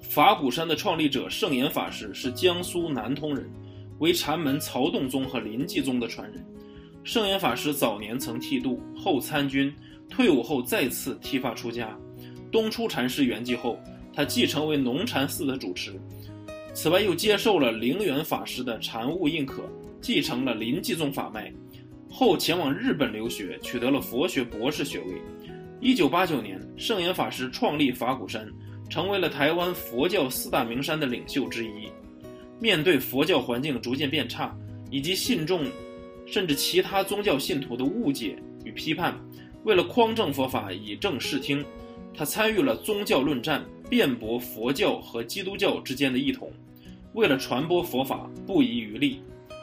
法鼓山的创立者圣严法师是江苏南通人，为禅门曹洞宗和临济宗的传人。圣严法师早年曾剃度，后参军，退伍后再次剃发出家。东出禅师圆寂后，他继承为农禅寺的主持。此外，又接受了灵源法师的禅悟认可，继承了临济宗法脉。后前往日本留学，取得了佛学博士学位。一九八九年，圣严法师创立法鼓山。成为了台湾佛教四大名山的领袖之一。面对佛教环境逐渐变差，以及信众甚至其他宗教信徒的误解与批判，为了匡正佛法、以正视听，他参与了宗教论战，辩驳佛教和基督教之间的异同。为了传播佛法，不遗余力。